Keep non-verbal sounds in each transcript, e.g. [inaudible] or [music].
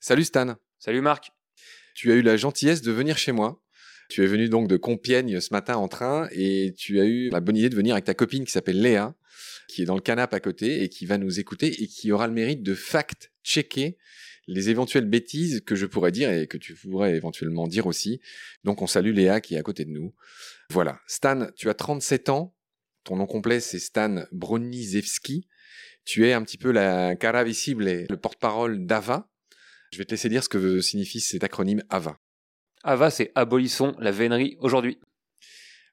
Salut Stan. Salut Marc. Tu as eu la gentillesse de venir chez moi. Tu es venu donc de Compiègne ce matin en train et tu as eu la bonne idée de venir avec ta copine qui s'appelle Léa, qui est dans le canapé à côté et qui va nous écouter et qui aura le mérite de fact-checker les éventuelles bêtises que je pourrais dire et que tu pourrais éventuellement dire aussi. Donc on salue Léa qui est à côté de nous. Voilà. Stan, tu as 37 ans. Ton nom complet c'est Stan Broniszewski. Tu es un petit peu la cara visible et le porte-parole d'AVA. Je vais te laisser dire ce que signifie cet acronyme AVA. AVA, c'est abolissons la vénerie aujourd'hui.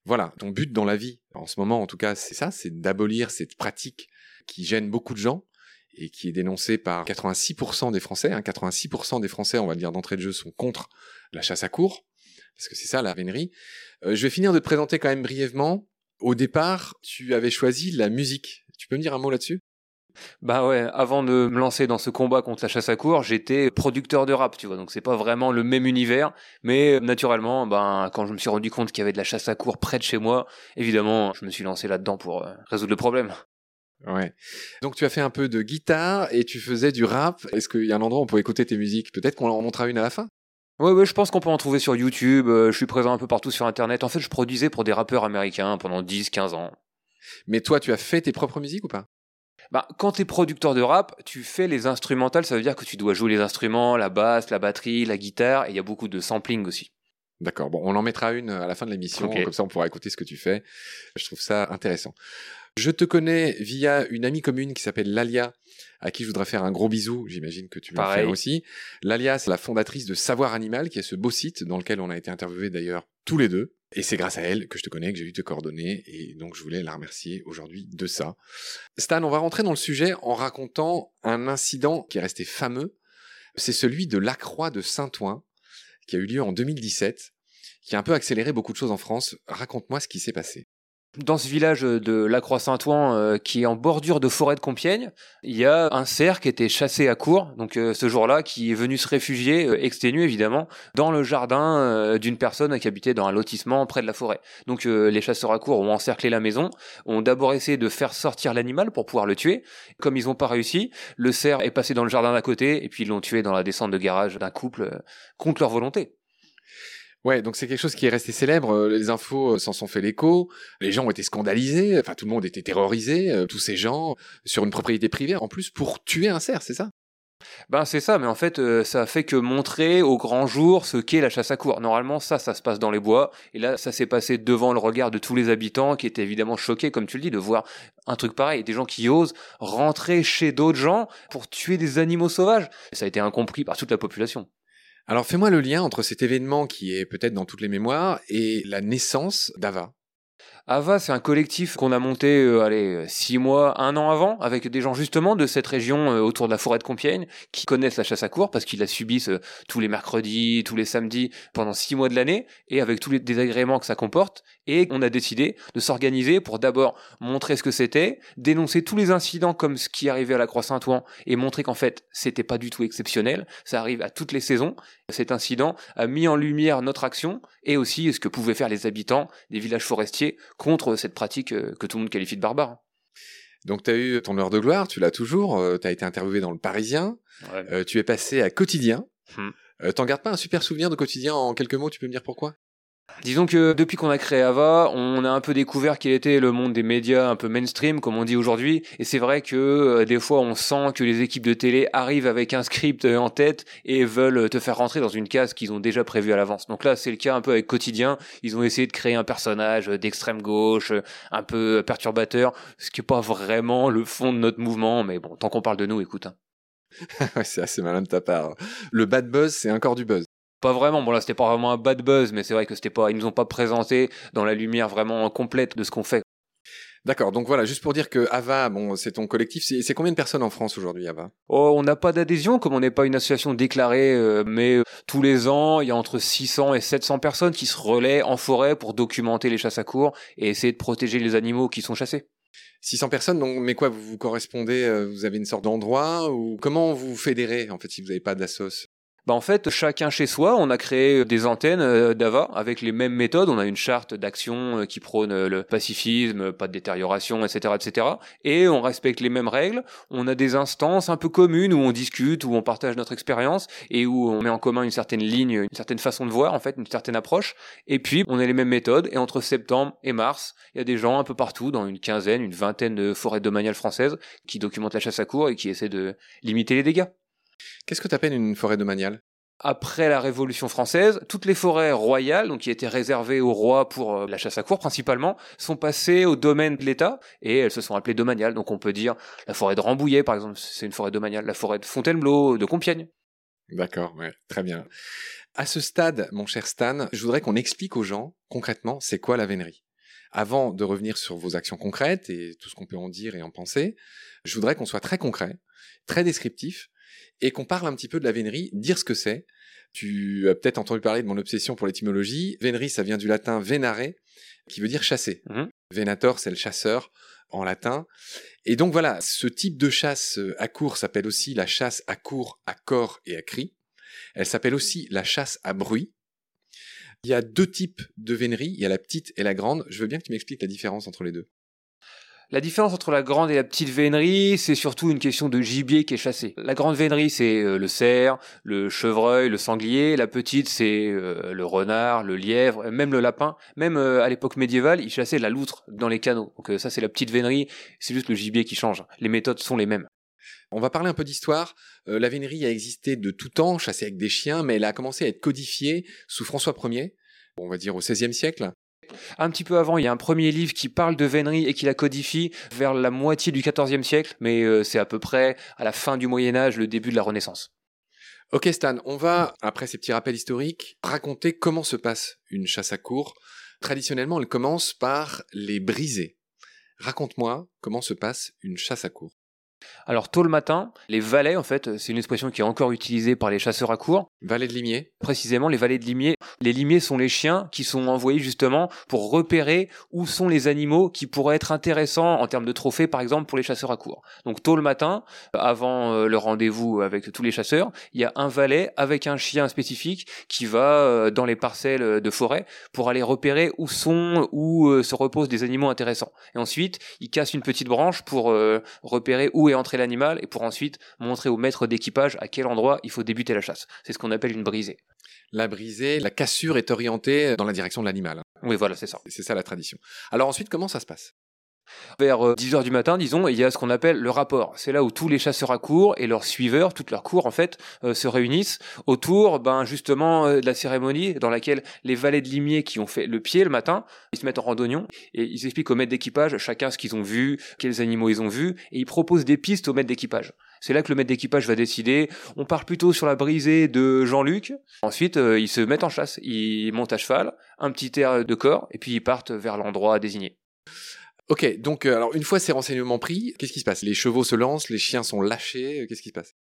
Voilà, ton but dans la vie, en ce moment en tout cas, c'est ça, c'est d'abolir cette pratique qui gêne beaucoup de gens et qui est dénoncée par 86% des Français. 86% hein. des Français, on va dire d'entrée de jeu, sont contre la chasse à cours, parce que c'est ça la vénerie. Euh, je vais finir de te présenter quand même brièvement. Au départ, tu avais choisi la musique. Tu peux me dire un mot là-dessus? Bah ouais, avant de me lancer dans ce combat contre la chasse à cour, j'étais producteur de rap, tu vois, donc c'est pas vraiment le même univers, mais naturellement, ben quand je me suis rendu compte qu'il y avait de la chasse à cour près de chez moi, évidemment, je me suis lancé là-dedans pour euh, résoudre le problème. Ouais. Donc tu as fait un peu de guitare et tu faisais du rap. Est-ce qu'il y a un endroit où on peut écouter tes musiques? Peut-être qu'on en montrera une à la fin? Ouais, ouais, je pense qu'on peut en trouver sur YouTube. Euh, je suis présent un peu partout sur Internet. En fait, je produisais pour des rappeurs américains pendant 10-15 ans. Mais toi, tu as fait tes propres musiques ou pas? Bah, quand tu es producteur de rap, tu fais les instrumentales, ça veut dire que tu dois jouer les instruments, la basse, la batterie, la guitare, et il y a beaucoup de sampling aussi. D'accord, bon, on en mettra une à la fin de l'émission, comme ça on pourra écouter ce que tu fais. Je trouve ça intéressant. Je te connais via une amie commune qui s'appelle Lalia, à qui je voudrais faire un gros bisou. J'imagine que tu le fais aussi. Lalia, c'est la fondatrice de Savoir Animal, qui est ce beau site dans lequel on a été interviewés d'ailleurs tous les deux. Et c'est grâce à elle que je te connais, que j'ai eu tes coordonnées, et donc je voulais la remercier aujourd'hui de ça. Stan, on va rentrer dans le sujet en racontant un incident qui est resté fameux. C'est celui de l'accroix de Saint-Ouen, qui a eu lieu en 2017, qui a un peu accéléré beaucoup de choses en France. Raconte-moi ce qui s'est passé. Dans ce village de La Croix-Saint-Ouen, euh, qui est en bordure de forêt de Compiègne, il y a un cerf qui était chassé à court, donc euh, ce jour-là, qui est venu se réfugier, euh, exténué évidemment, dans le jardin d'une personne qui habitait dans un lotissement près de la forêt. Donc les chasseurs à court ont encerclé la maison, ont d'abord essayé de faire sortir l'animal pour pouvoir le tuer. Comme ils n'ont pas réussi, le cerf est passé dans le jardin d'à côté, et puis ils l'ont tué dans la descente de garage d'un couple contre leur volonté. Ouais, donc c'est quelque chose qui est resté célèbre. Euh, les infos euh, s'en sont fait l'écho. Les gens ont été scandalisés. Enfin, tout le monde était terrorisé. Euh, tous ces gens sur une propriété privée, en plus pour tuer un cerf, c'est ça? Ben c'est ça, mais en fait ça fait que montrer au grand jour ce qu'est la chasse à cour. Normalement ça, ça se passe dans les bois, et là ça s'est passé devant le regard de tous les habitants qui étaient évidemment choqués, comme tu le dis, de voir un truc pareil, des gens qui osent rentrer chez d'autres gens pour tuer des animaux sauvages. Ça a été incompris par toute la population. Alors fais-moi le lien entre cet événement qui est peut-être dans toutes les mémoires et la naissance d'Ava. Ava, c'est un collectif qu'on a monté, euh, allez, six mois, un an avant, avec des gens justement de cette région euh, autour de la forêt de Compiègne, qui connaissent la chasse à cour parce qu'ils la subissent euh, tous les mercredis, tous les samedis, pendant six mois de l'année, et avec tous les désagréments que ça comporte. Et on a décidé de s'organiser pour d'abord montrer ce que c'était, dénoncer tous les incidents comme ce qui arrivait à la Croix-Saint-Ouen, et montrer qu'en fait, c'était pas du tout exceptionnel. Ça arrive à toutes les saisons. Cet incident a mis en lumière notre action et aussi ce que pouvaient faire les habitants des villages forestiers contre cette pratique euh, que tout le monde qualifie de barbare. Donc tu as eu ton heure de gloire, tu l'as toujours, euh, tu as été interviewé dans le Parisien, euh, tu es passé à Quotidien. Hum. T'en gardes pas un super souvenir de Quotidien en quelques mots, tu peux me dire pourquoi? Disons que depuis qu'on a créé Ava, on a un peu découvert quel était le monde des médias un peu mainstream, comme on dit aujourd'hui. Et c'est vrai que euh, des fois, on sent que les équipes de télé arrivent avec un script euh, en tête et veulent te faire rentrer dans une case qu'ils ont déjà prévue à l'avance. Donc là, c'est le cas un peu avec Quotidien. Ils ont essayé de créer un personnage d'extrême gauche, un peu perturbateur, ce qui est pas vraiment le fond de notre mouvement. Mais bon, tant qu'on parle de nous, écoute. Hein. [laughs] c'est assez malin de ta part. Le bad buzz, c'est encore du buzz. Pas vraiment. Bon là, c'était pas vraiment un bad buzz, mais c'est vrai que c'était pas, ils nous ont pas présenté dans la lumière vraiment complète de ce qu'on fait. D'accord, donc voilà, juste pour dire que Ava, bon, c'est ton collectif, c'est combien de personnes en France aujourd'hui, Ava? Oh, on n'a pas d'adhésion, comme on n'est pas une association déclarée, euh, mais euh, tous les ans, il y a entre 600 et 700 personnes qui se relaient en forêt pour documenter les chasses à cours et essayer de protéger les animaux qui sont chassés. 600 personnes, donc, mais quoi, vous vous correspondez, euh, vous avez une sorte d'endroit, ou comment vous fédérez, en fait, si vous n'avez pas d'assos? Bah en fait, chacun chez soi, on a créé des antennes euh, d'AVA avec les mêmes méthodes. On a une charte d'action euh, qui prône euh, le pacifisme, pas de détérioration, etc., etc. Et on respecte les mêmes règles. On a des instances un peu communes où on discute, où on partage notre expérience et où on met en commun une certaine ligne, une certaine façon de voir, en fait, une certaine approche. Et puis, on a les mêmes méthodes. Et entre septembre et mars, il y a des gens un peu partout, dans une quinzaine, une vingtaine de forêts domaniales françaises, qui documentent la chasse à cour et qui essaient de limiter les dégâts. Qu'est-ce que tu appelles une forêt domaniale? Après la Révolution française, toutes les forêts royales, donc qui étaient réservées aux rois pour euh, la chasse à cour principalement, sont passées au domaine de l'État et elles se sont appelées domaniales. Donc on peut dire la forêt de Rambouillet, par exemple, c'est une forêt domaniale, la forêt de Fontainebleau, de Compiègne. D'accord, ouais, très bien. À ce stade, mon cher Stan, je voudrais qu'on explique aux gens concrètement c'est quoi la vénerie. Avant de revenir sur vos actions concrètes et tout ce qu'on peut en dire et en penser, je voudrais qu'on soit très concret, très descriptif et qu'on parle un petit peu de la vénerie, dire ce que c'est. Tu as peut-être entendu parler de mon obsession pour l'étymologie. Vénerie, ça vient du latin venare, qui veut dire chasser. Mmh. Venator, c'est le chasseur en latin. Et donc voilà, ce type de chasse à court s'appelle aussi la chasse à court, à corps et à cri. Elle s'appelle aussi la chasse à bruit. Il y a deux types de vénerie, il y a la petite et la grande. Je veux bien que tu m'expliques la différence entre les deux. La différence entre la grande et la petite vénerie, c'est surtout une question de gibier qui est chassé. La grande vénerie, c'est euh, le cerf, le chevreuil, le sanglier. La petite, c'est euh, le renard, le lièvre, même le lapin. Même euh, à l'époque médiévale, ils chassaient la loutre dans les canaux. Donc ça, c'est la petite vénerie. C'est juste le gibier qui change. Les méthodes sont les mêmes. On va parler un peu d'histoire. la vénerie a existé de tout temps, chassée avec des chiens, mais elle a commencé à être codifiée sous François Ier, on va dire au XVIe siècle. Un petit peu avant, il y a un premier livre qui parle de vénerie et qui la codifie vers la moitié du XIVe siècle, mais euh, c'est à peu près à la fin du Moyen Âge, le début de la Renaissance. Ok Stan, on va, après ces petits rappels historiques, raconter comment se passe une chasse à cour. Traditionnellement, elle commence par les briser. Raconte-moi comment se passe une chasse à cour. Alors tôt le matin, les valets, en fait, c'est une expression qui est encore utilisée par les chasseurs à court. Valets de limier Précisément, les valets de limier. Les limiers sont les chiens qui sont envoyés justement pour repérer où sont les animaux qui pourraient être intéressants en termes de trophées, par exemple, pour les chasseurs à court. Donc tôt le matin, avant euh, le rendez-vous avec tous les chasseurs, il y a un valet avec un chien spécifique qui va euh, dans les parcelles de forêt pour aller repérer où sont, où euh, se reposent des animaux intéressants. Et ensuite, il casse une petite branche pour repérer où entrer l'animal et pour ensuite montrer au maître d'équipage à quel endroit il faut débuter la chasse. C'est ce qu'on appelle une brisée. La brisée, la cassure est orientée dans la direction de l'animal. Oui, voilà, c'est ça. C'est ça la tradition. Alors ensuite, comment ça se passe? Vers 10 euh, du matin, disons, il y a ce qu'on appelle le rapport. C'est là où tous les chasseurs à cours et leurs suiveurs, toutes leurs cours en fait, euh, se réunissent autour, ben justement, euh, de la cérémonie dans laquelle les valets de limier qui ont fait le pied le matin, ils se mettent en randonnion et ils expliquent au maître d'équipage chacun ce qu'ils ont vu, quels animaux ils ont vus, et ils proposent des pistes au maître d'équipage. C'est là que le maître d'équipage va décider. On part plutôt sur la brisée de Jean-Luc. Ensuite, ils se mettent en chasse. Ils montent à cheval, un petit air de corps, et puis ils partent vers l'endroit désigné. Ok, donc euh, alors une fois ces renseignements pris, qu'est-ce qui se passe? Les chevaux se lancent, les chiens sont lâchés, euh, qu'est-ce qui se passe?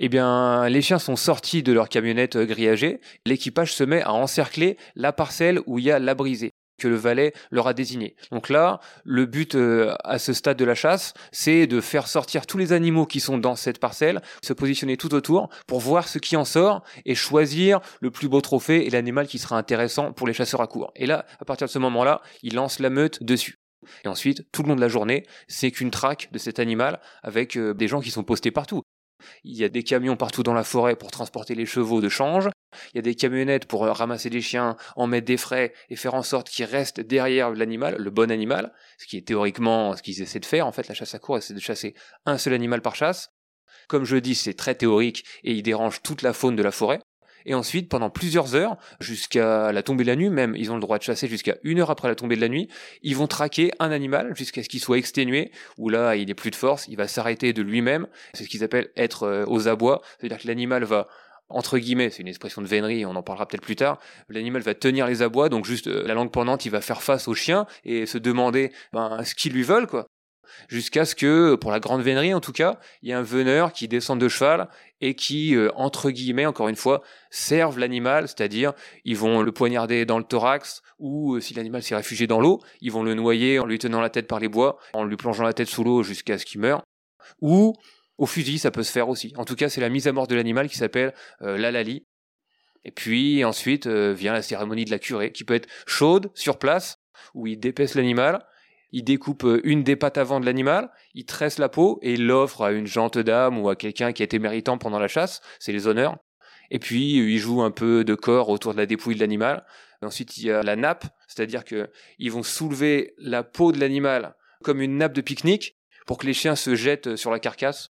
Eh bien, les chiens sont sortis de leur camionnette euh, grillagée. L'équipage se met à encercler la parcelle où il y a la brisée que le valet leur a désigné. Donc là, le but à ce stade de la chasse, c'est de faire sortir tous les animaux qui sont dans cette parcelle, se positionner tout autour pour voir ce qui en sort et choisir le plus beau trophée et l'animal qui sera intéressant pour les chasseurs à court. Et là, à partir de ce moment-là, ils lancent la meute dessus. Et ensuite, tout le long de la journée, c'est qu'une traque de cet animal avec euh, des gens qui sont postés partout. Il y a des camions partout dans la forêt pour transporter les chevaux de change. Il y a des camionnettes pour euh, ramasser des chiens, en mettre des frais et faire en sorte qu'ils restent derrière l'animal, le bon animal, ce qui est théoriquement ce qu'ils essaient de faire. En fait, la chasse à cour, c'est de chasser un seul animal par chasse. Comme je dis, c'est très théorique et il dérange toute la faune de la forêt. Et ensuite, pendant plusieurs heures, jusqu'à la tombée de la nuit, même ils ont le droit de chasser jusqu'à une heure après la tombée de la nuit, ils vont traquer un animal jusqu'à ce qu'il soit exténué, où là, il n'est plus de force, il va s'arrêter de lui-même. C'est ce qu'ils appellent être euh, aux abois. C'est-à-dire que l'animal va entre guillemets, c'est une expression de vénerie, on en parlera peut-être plus tard, l'animal va tenir les abois, donc juste euh, la langue pendante, il va faire face au chien et se demander ben, ce qu'ils lui veulent, quoi jusqu'à ce que, pour la grande vénerie en tout cas, il y ait un veneur qui descende de cheval et qui, euh, entre guillemets, encore une fois, serve l'animal, c'est-à-dire ils vont le poignarder dans le thorax ou euh, si l'animal s'est réfugié dans l'eau, ils vont le noyer en lui tenant la tête par les bois, en lui plongeant la tête sous l'eau jusqu'à ce qu'il meure, ou Au fusil, ça peut se faire aussi. En tout cas, c'est la mise à mort de l'animal qui s'appelle euh, l'alali. Et puis ensuite euh, vient la cérémonie de la curée, qui peut être chaude, sur place, où il dépèce l'animal, il découpe euh, une des pattes avant de l'animal, il tresse la peau et l'offre à une gente dame ou à quelqu'un qui a été méritant pendant la chasse, c'est les honneurs. Et puis il joue un peu de corps autour de la dépouille de l'animal. Ensuite il y a la nappe, c'est-à-dire que ils vont soulever la peau de l'animal comme une nappe de pique-nique pour que les chiens se jettent sur la carcasse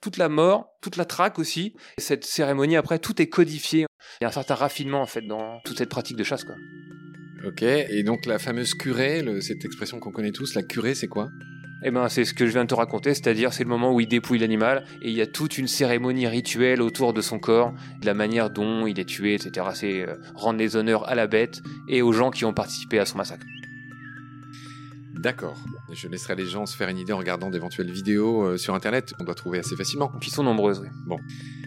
toute la mort, toute la traque aussi. cette cérémonie, après, tout est codifié. Il y a un certain raffinement, en fait, dans toute cette pratique de chasse, quoi. Ok, et donc la fameuse curée, cette expression qu'on connaît tous, la curée, c'est quoi? Eh ben, c'est ce que je viens de te raconter, c'est-à-dire c'est le moment où il dépouille l'animal et il y a toute une cérémonie rituelle autour de son corps, de la manière dont il est tué, etc. C'est euh, rendre les honneurs à la bête et aux gens qui ont participé à son massacre. D'accord. Je laisserai les gens se faire une idée en regardant d'éventuelles vidéos euh, sur internet qu'on doit trouver assez facilement. Qui sont nombreuses, oui. Bon.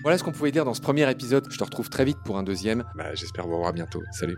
Voilà ce qu'on pouvait dire dans ce premier épisode. Je te retrouve très vite pour un deuxième. Bah, j'espère vous revoir bientôt. Salut.